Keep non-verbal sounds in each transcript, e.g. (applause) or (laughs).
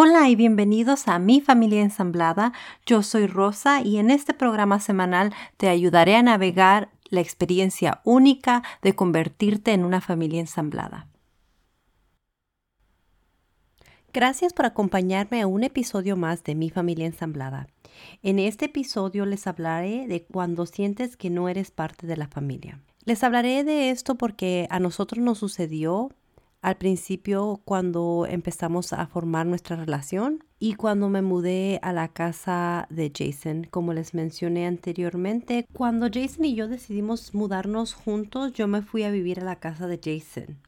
Hola y bienvenidos a Mi Familia Ensamblada. Yo soy Rosa y en este programa semanal te ayudaré a navegar la experiencia única de convertirte en una familia ensamblada. Gracias por acompañarme a un episodio más de Mi Familia Ensamblada. En este episodio les hablaré de cuando sientes que no eres parte de la familia. Les hablaré de esto porque a nosotros nos sucedió al principio cuando empezamos a formar nuestra relación y cuando me mudé a la casa de Jason, como les mencioné anteriormente, cuando Jason y yo decidimos mudarnos juntos, yo me fui a vivir a la casa de Jason.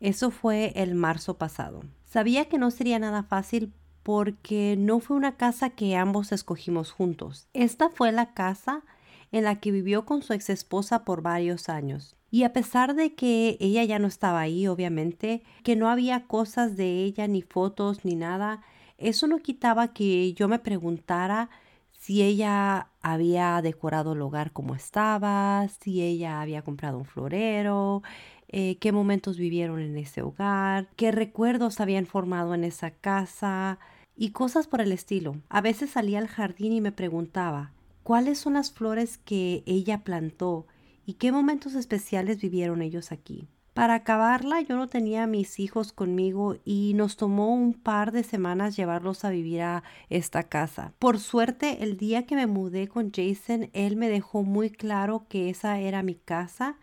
Eso fue el marzo pasado. Sabía que no sería nada fácil porque no fue una casa que ambos escogimos juntos. Esta fue la casa en la que vivió con su ex esposa por varios años. Y a pesar de que ella ya no estaba ahí, obviamente, que no había cosas de ella, ni fotos, ni nada, eso no quitaba que yo me preguntara si ella había decorado el hogar como estaba, si ella había comprado un florero, eh, qué momentos vivieron en ese hogar, qué recuerdos habían formado en esa casa y cosas por el estilo. A veces salía al jardín y me preguntaba, ¿cuáles son las flores que ella plantó? Y qué momentos especiales vivieron ellos aquí. Para acabarla, yo no tenía a mis hijos conmigo y nos tomó un par de semanas llevarlos a vivir a esta casa. Por suerte, el día que me mudé con Jason, él me dejó muy claro que esa era mi casa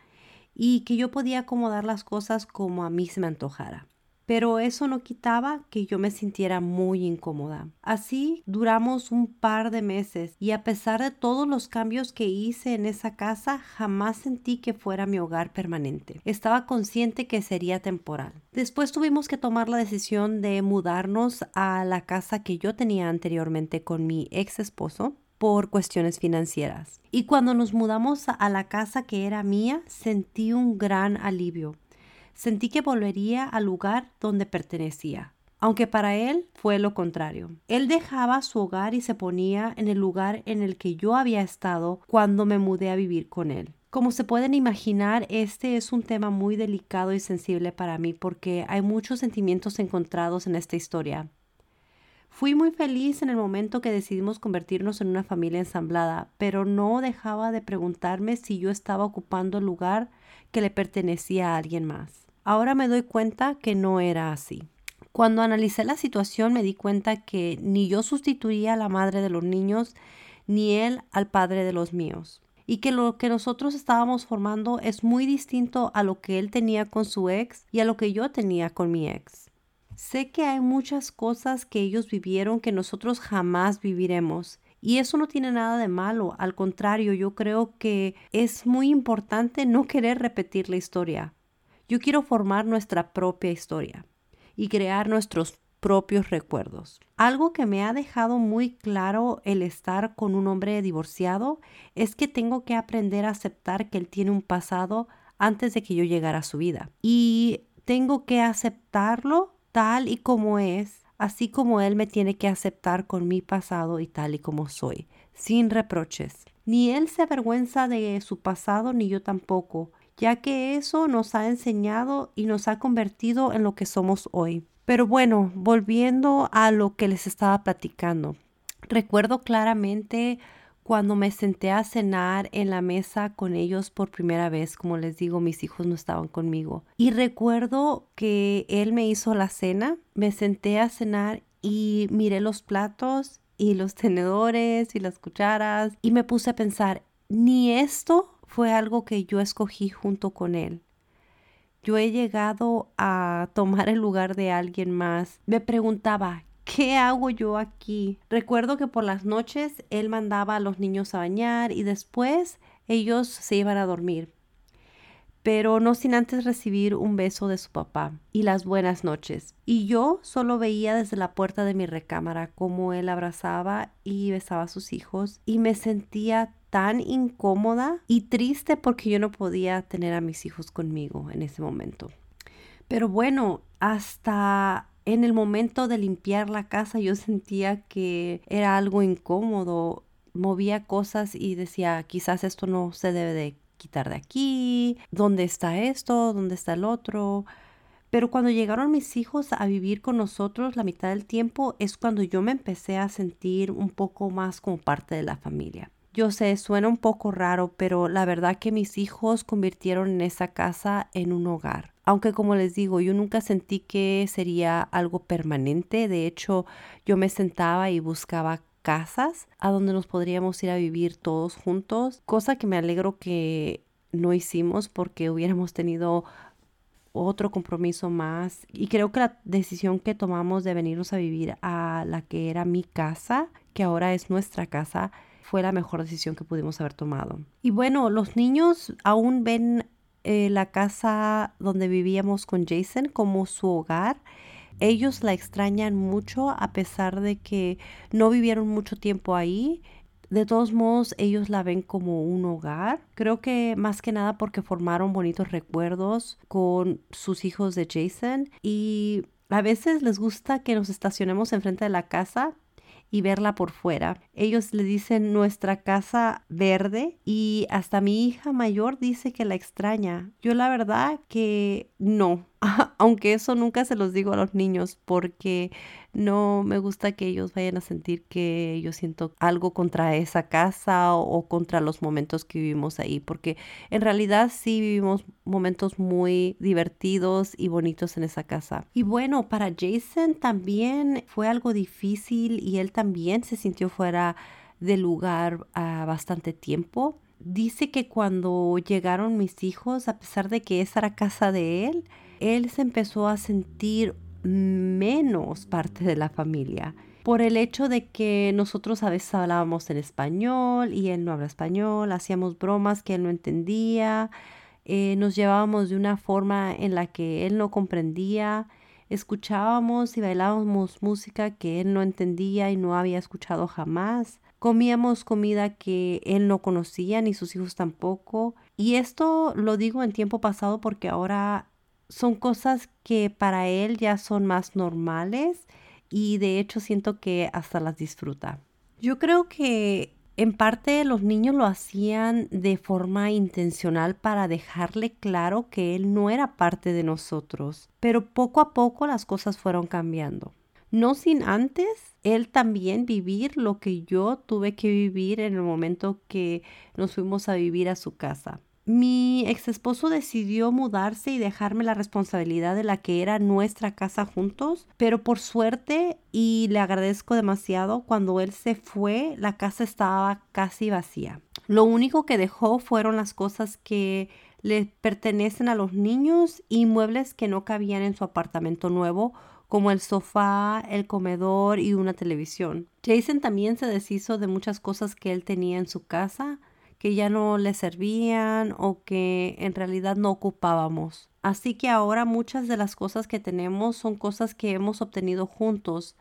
y que yo podía acomodar las cosas como a mí se me antojara pero eso no quitaba que yo me sintiera muy incómoda. Así duramos un par de meses y a pesar de todos los cambios que hice en esa casa, jamás sentí que fuera mi hogar permanente. Estaba consciente que sería temporal. Después tuvimos que tomar la decisión de mudarnos a la casa que yo tenía anteriormente con mi ex esposo por cuestiones financieras. Y cuando nos mudamos a la casa que era mía, sentí un gran alivio sentí que volvería al lugar donde pertenecía, aunque para él fue lo contrario. Él dejaba su hogar y se ponía en el lugar en el que yo había estado cuando me mudé a vivir con él. Como se pueden imaginar, este es un tema muy delicado y sensible para mí porque hay muchos sentimientos encontrados en esta historia. Fui muy feliz en el momento que decidimos convertirnos en una familia ensamblada, pero no dejaba de preguntarme si yo estaba ocupando el lugar que le pertenecía a alguien más. Ahora me doy cuenta que no era así. Cuando analicé la situación me di cuenta que ni yo sustituía a la madre de los niños, ni él al padre de los míos. Y que lo que nosotros estábamos formando es muy distinto a lo que él tenía con su ex y a lo que yo tenía con mi ex. Sé que hay muchas cosas que ellos vivieron que nosotros jamás viviremos. Y eso no tiene nada de malo, al contrario, yo creo que es muy importante no querer repetir la historia. Yo quiero formar nuestra propia historia y crear nuestros propios recuerdos. Algo que me ha dejado muy claro el estar con un hombre divorciado es que tengo que aprender a aceptar que él tiene un pasado antes de que yo llegara a su vida. Y tengo que aceptarlo tal y como es, así como él me tiene que aceptar con mi pasado y tal y como soy, sin reproches. Ni él se avergüenza de su pasado, ni yo tampoco ya que eso nos ha enseñado y nos ha convertido en lo que somos hoy. Pero bueno, volviendo a lo que les estaba platicando. Recuerdo claramente cuando me senté a cenar en la mesa con ellos por primera vez, como les digo, mis hijos no estaban conmigo. Y recuerdo que él me hizo la cena, me senté a cenar y miré los platos y los (laughs) tenedores y las cucharas y me puse a pensar, ni esto fue algo que yo escogí junto con él. Yo he llegado a tomar el lugar de alguien más. Me preguntaba, ¿qué hago yo aquí? Recuerdo que por las noches él mandaba a los niños a bañar y después ellos se iban a dormir. Pero no sin antes recibir un beso de su papá y las buenas noches. Y yo solo veía desde la puerta de mi recámara cómo él abrazaba y besaba a sus hijos y me sentía tan incómoda y triste porque yo no podía tener a mis hijos conmigo en ese momento. Pero bueno, hasta en el momento de limpiar la casa yo sentía que era algo incómodo. Movía cosas y decía, quizás esto no se debe de quitar de aquí. ¿Dónde está esto? ¿Dónde está el otro? Pero cuando llegaron mis hijos a vivir con nosotros la mitad del tiempo es cuando yo me empecé a sentir un poco más como parte de la familia. Yo sé, suena un poco raro, pero la verdad que mis hijos convirtieron en esa casa en un hogar. Aunque como les digo, yo nunca sentí que sería algo permanente. De hecho, yo me sentaba y buscaba casas a donde nos podríamos ir a vivir todos juntos, cosa que me alegro que no hicimos porque hubiéramos tenido otro compromiso más. Y creo que la decisión que tomamos de venirnos a vivir a la que era mi casa, que ahora es nuestra casa, fue la mejor decisión que pudimos haber tomado. Y bueno, los niños aún ven eh, la casa donde vivíamos con Jason como su hogar. Ellos la extrañan mucho a pesar de que no vivieron mucho tiempo ahí. De todos modos, ellos la ven como un hogar. Creo que más que nada porque formaron bonitos recuerdos con sus hijos de Jason y a veces les gusta que nos estacionemos enfrente de la casa y verla por fuera. Ellos le dicen nuestra casa verde y hasta mi hija mayor dice que la extraña. Yo la verdad que no, aunque eso nunca se los digo a los niños porque no me gusta que ellos vayan a sentir que yo siento algo contra esa casa o, contra los momentos que vivimos ahí, porque en realidad sí vivimos momentos muy divertidos y bonitos en esa casa. Y bueno, para Jason también fue algo difícil y él también se sintió fuera del lugar a bastante tiempo. Dice que cuando llegaron mis hijos, a pesar de que esa era casa de él, él se empezó a sentir menos parte de la familia por el hecho de que nosotros a veces hablábamos en español y él no habla español, hacíamos bromas que él no entendía, eh, nos llevábamos de una forma en la que él no comprendía, escuchábamos y bailábamos música que él no entendía y no había escuchado jamás, comíamos comida que él no conocía ni sus hijos tampoco. Y esto lo digo en tiempo pasado porque ahora son cosas que para él ya son más normales y de hecho siento que hasta las disfruta. Yo creo que en parte los niños lo hacían de forma intencional para dejarle claro que él no era parte de nosotros, pero poco a poco las cosas fueron cambiando. No sin antes él también vivir lo que yo tuve que vivir en el momento que nos fuimos a vivir a su casa mi ex esposo decidió mudarse y dejarme la responsabilidad de la que era nuestra casa juntos, pero por suerte y le agradezco demasiado, cuando él se fue, la casa estaba casi vacía. Lo único que dejó fueron las cosas que le pertenecen a los niños y muebles que no cabían en su apartamento nuevo como el sofá, el comedor y una televisión. Jason también se deshizo de muchas cosas que él tenía en su casa, que ya no le servían o que en realidad no ocupábamos. Así que ahora muchas de las cosas que tenemos son cosas que hemos obtenido juntos.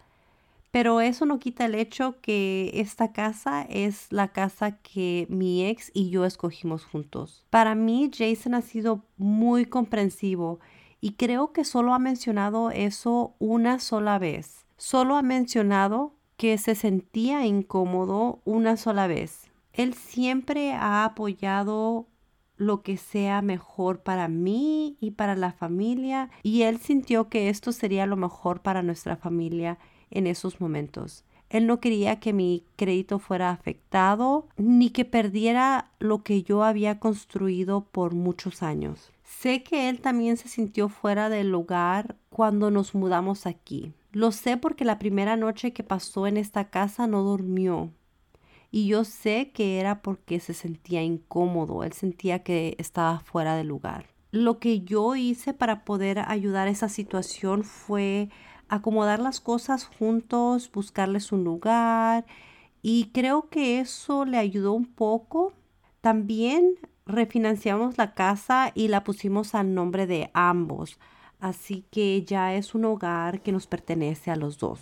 Pero eso no quita el hecho que esta casa es la casa que mi ex y yo escogimos juntos. Para mí, Jason ha sido muy comprensivo y creo que solo ha mencionado eso una sola vez. Solo ha mencionado que se sentía incómodo una sola vez. Él siempre ha apoyado lo que sea mejor para mí y para la familia y él sintió que esto sería lo mejor para nuestra familia en esos momentos. Él no quería que mi crédito fuera afectado ni que perdiera lo que yo había construido por muchos años. Sé que él también se sintió fuera del lugar cuando nos mudamos aquí. Lo sé porque la primera noche que pasó en esta casa no durmió y yo sé que era porque se sentía incómodo, él sentía que estaba fuera de lugar. Lo que yo hice para poder ayudar a esa situación fue acomodar las cosas juntos, buscarles un lugar y creo que eso le ayudó un poco. También refinanciamos la casa y la pusimos al nombre de ambos, así que ya es un hogar que nos pertenece a los dos.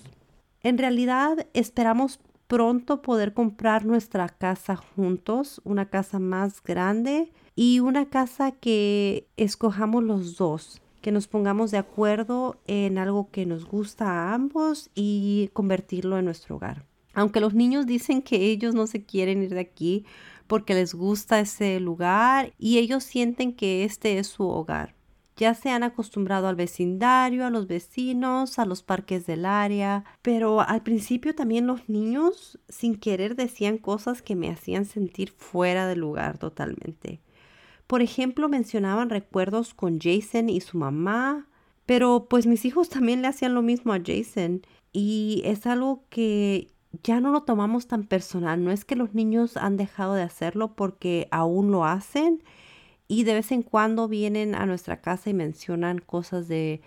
En realidad esperamos pronto poder comprar nuestra casa juntos, una casa más grande y una casa que escojamos los dos, que nos pongamos de acuerdo en algo que nos gusta a ambos y convertirlo en nuestro hogar. Aunque los niños dicen que ellos no se quieren ir de aquí porque les gusta ese lugar y ellos sienten que este es su hogar. Ya se han acostumbrado al vecindario, a los vecinos, a los parques del área, pero al principio también los niños sin querer decían cosas que me hacían sentir fuera de lugar totalmente. Por ejemplo, mencionaban recuerdos con Jason y su mamá, pero pues mis hijos también le hacían lo mismo a Jason y es algo que ya no lo tomamos tan personal. No es que los niños han dejado de hacerlo porque aún lo hacen y de vez en cuando vienen a nuestra casa y mencionan cosas de,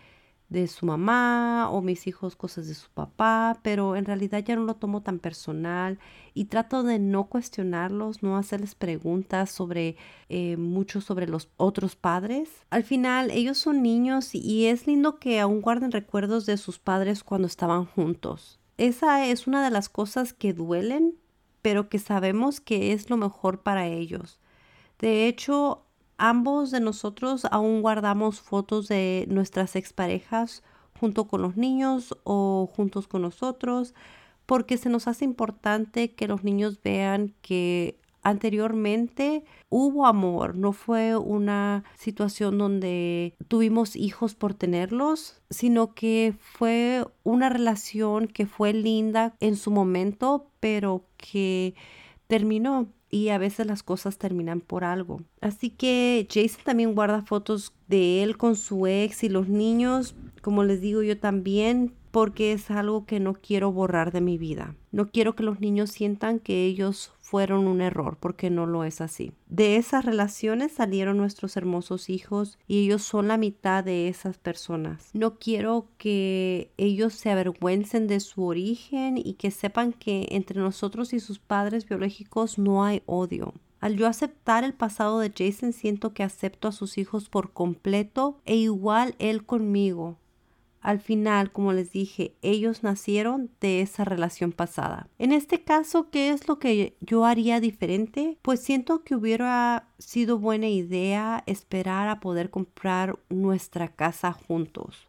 de su mamá o mis hijos cosas de su papá, pero en realidad ya no lo tomo tan personal y trato de no cuestionarlos, no hacerles preguntas sobre eh, mucho sobre los otros padres. Al final ellos son niños y es lindo que aún guarden recuerdos de sus padres cuando estaban juntos. Esa es una de las cosas que duelen, pero que sabemos que es lo mejor para ellos. De hecho, ambos de nosotros aún guardamos fotos de nuestras exparejas junto con los niños o juntos con nosotros, porque se nos hace importante que los niños vean que anteriormente hubo amor, no fue una situación donde tuvimos hijos por tenerlos, sino que fue una relación que fue linda en su momento, pero que terminó y a veces las cosas terminan por algo. Así que Jason también guarda fotos de él con su ex y los niños, como les digo yo también, porque es algo que no quiero borrar de mi vida. No quiero que los niños sientan que ellos fueron un error, porque no lo es así. De esas relaciones salieron nuestros hermosos hijos y ellos son la mitad de esas personas. No quiero que ellos se avergüencen de su origen y que sepan que entre nosotros y sus padres biológicos no hay odio. Al yo aceptar el pasado de Jason, siento que acepto a sus hijos por completo e igual él conmigo. Al final, como les dije, ellos nacieron de esa relación pasada. En este caso, ¿qué es lo que yo haría diferente? Pues siento que hubiera sido buena idea esperar a poder comprar nuestra casa juntos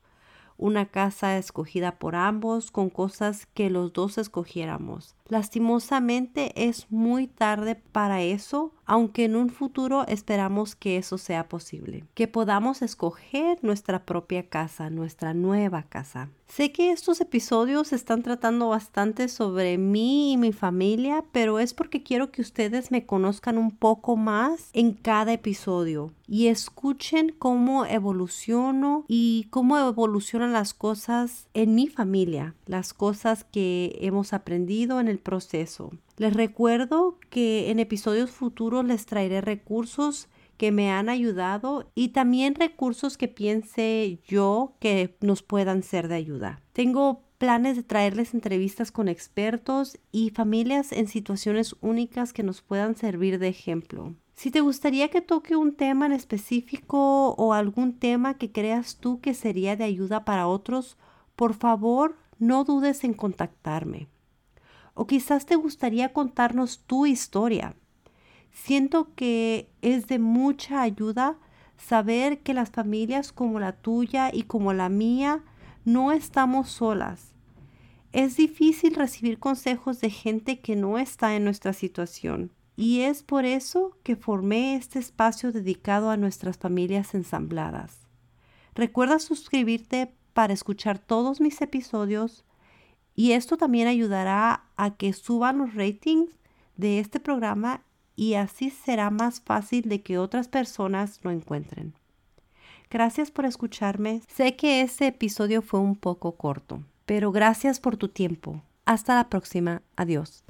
una casa escogida por ambos con cosas que los dos escogiéramos. Lastimosamente es muy tarde para eso, aunque en un futuro esperamos que eso sea posible, que podamos escoger nuestra propia casa, nuestra nueva casa. Sé que estos episodios están tratando bastante sobre mí y mi familia, pero es porque quiero que ustedes me conozcan un poco más en cada episodio y escuchen cómo evoluciono y cómo evolucionan las cosas en mi familia, las cosas que hemos aprendido en proceso. Les recuerdo que en episodios futuros les traeré recursos que me han ayudado y también recursos que piense yo que nos puedan ser de ayuda. Tengo planes de traerles entrevistas con expertos y familias en situaciones únicas que nos puedan servir de ejemplo. Si te gustaría que toque un tema en específico o algún tema que creas tú que sería de ayuda para otros, por favor no dudes en contactarme. O quizás te gustaría contarnos tu historia. Siento que es de mucha ayuda saber que las familias como la tuya y como la mía no estamos solas. Es difícil recibir consejos de gente que no está en nuestra situación. Y es por eso que formé este espacio dedicado a nuestras familias ensambladas. Recuerda suscribirte para escuchar todos mis episodios y esto también ayudará a que suban los ratings de este programa y así será más fácil de que otras personas lo encuentren. Gracias por escucharme. Sé que este episodio fue un poco corto, pero gracias por tu tiempo. Hasta la próxima. Adiós.